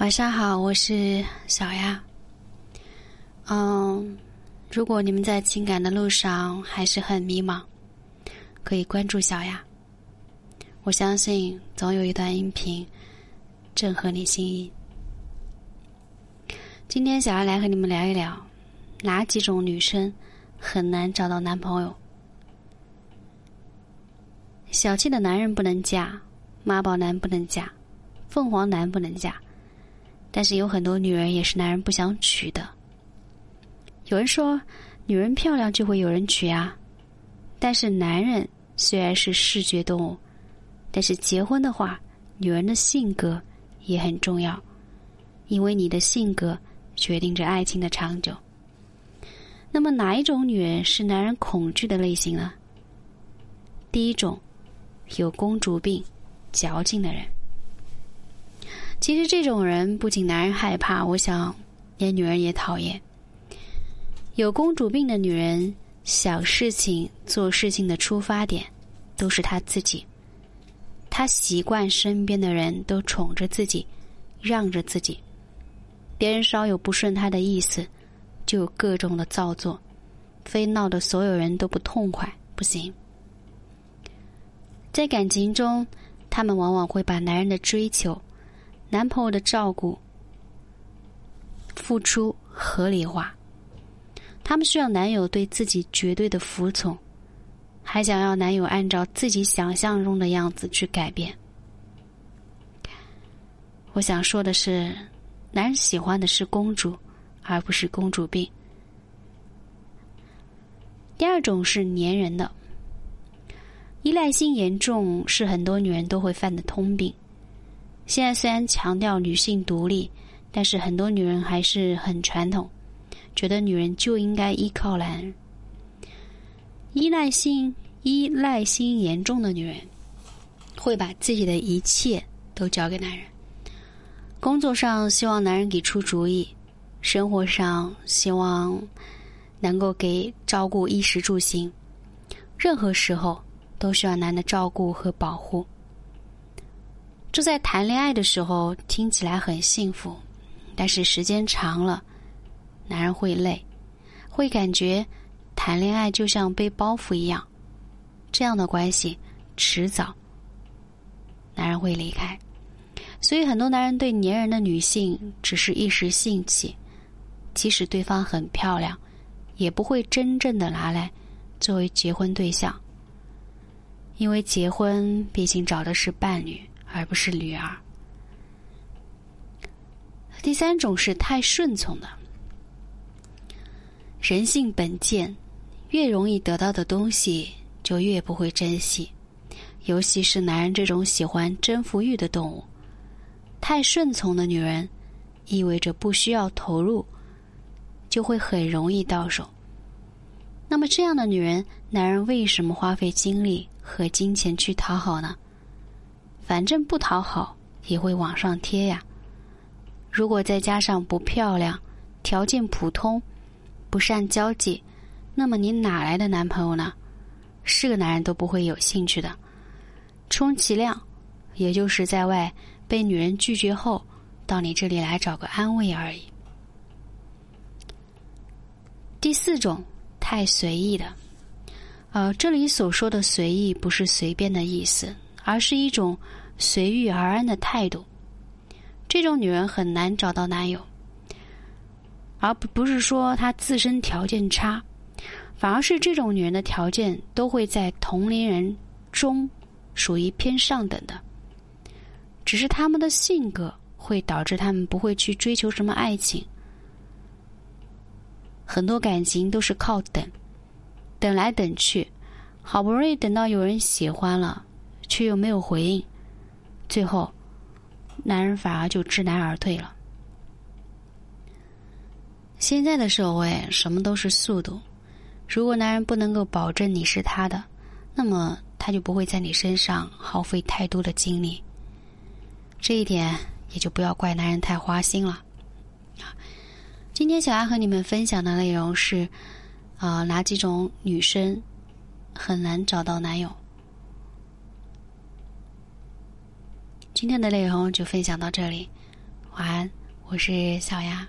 晚上好，我是小丫。嗯，如果你们在情感的路上还是很迷茫，可以关注小丫。我相信总有一段音频正合你心意。今天小丫来和你们聊一聊，哪几种女生很难找到男朋友？小气的男人不能嫁，妈宝男不能嫁，凤凰男不能嫁。但是有很多女人也是男人不想娶的。有人说，女人漂亮就会有人娶啊。但是男人虽然是视觉动物，但是结婚的话，女人的性格也很重要，因为你的性格决定着爱情的长久。那么哪一种女人是男人恐惧的类型呢？第一种，有公主病、矫情的人。其实这种人不仅男人害怕，我想连女人也讨厌。有公主病的女人，想事情、做事情的出发点都是她自己。她习惯身边的人都宠着自己，让着自己。别人稍有不顺她的意思，就有各种的造作，非闹得所有人都不痛快不行。在感情中，他们往往会把男人的追求。男朋友的照顾、付出合理化，他们需要男友对自己绝对的服从，还想要男友按照自己想象中的样子去改变。我想说的是，男人喜欢的是公主，而不是公主病。第二种是粘人的，依赖心严重是很多女人都会犯的通病。现在虽然强调女性独立，但是很多女人还是很传统，觉得女人就应该依靠男人。依赖性依赖心严重的女人，会把自己的一切都交给男人。工作上希望男人给出主意，生活上希望能够给照顾衣食住行，任何时候都需要男的照顾和保护。这在谈恋爱的时候听起来很幸福，但是时间长了，男人会累，会感觉谈恋爱就像背包袱一样。这样的关系迟早男人会离开，所以很多男人对粘人的女性只是一时兴起，即使对方很漂亮，也不会真正的拿来作为结婚对象，因为结婚毕竟找的是伴侣。而不是女儿。第三种是太顺从的，人性本贱，越容易得到的东西就越不会珍惜，尤其是男人这种喜欢征服欲的动物。太顺从的女人，意味着不需要投入，就会很容易到手。那么这样的女人，男人为什么花费精力和金钱去讨好呢？反正不讨好也会往上贴呀。如果再加上不漂亮、条件普通、不善交际，那么你哪来的男朋友呢？是个男人都不会有兴趣的。充其量，也就是在外被女人拒绝后，到你这里来找个安慰而已。第四种，太随意的。呃，这里所说的随意，不是随便的意思，而是一种。随遇而安的态度，这种女人很难找到男友，而不不是说她自身条件差，反而是这种女人的条件都会在同龄人中属于偏上等的，只是他们的性格会导致他们不会去追求什么爱情，很多感情都是靠等，等来等去，好不容易等到有人喜欢了，却又没有回应。最后，男人反而就知难而退了。现在的社会，什么都是速度。如果男人不能够保证你是他的，那么他就不会在你身上耗费太多的精力。这一点也就不要怪男人太花心了。今天小安和你们分享的内容是：啊，哪几种女生很难找到男友？今天的内容就分享到这里，晚安，我是小丫。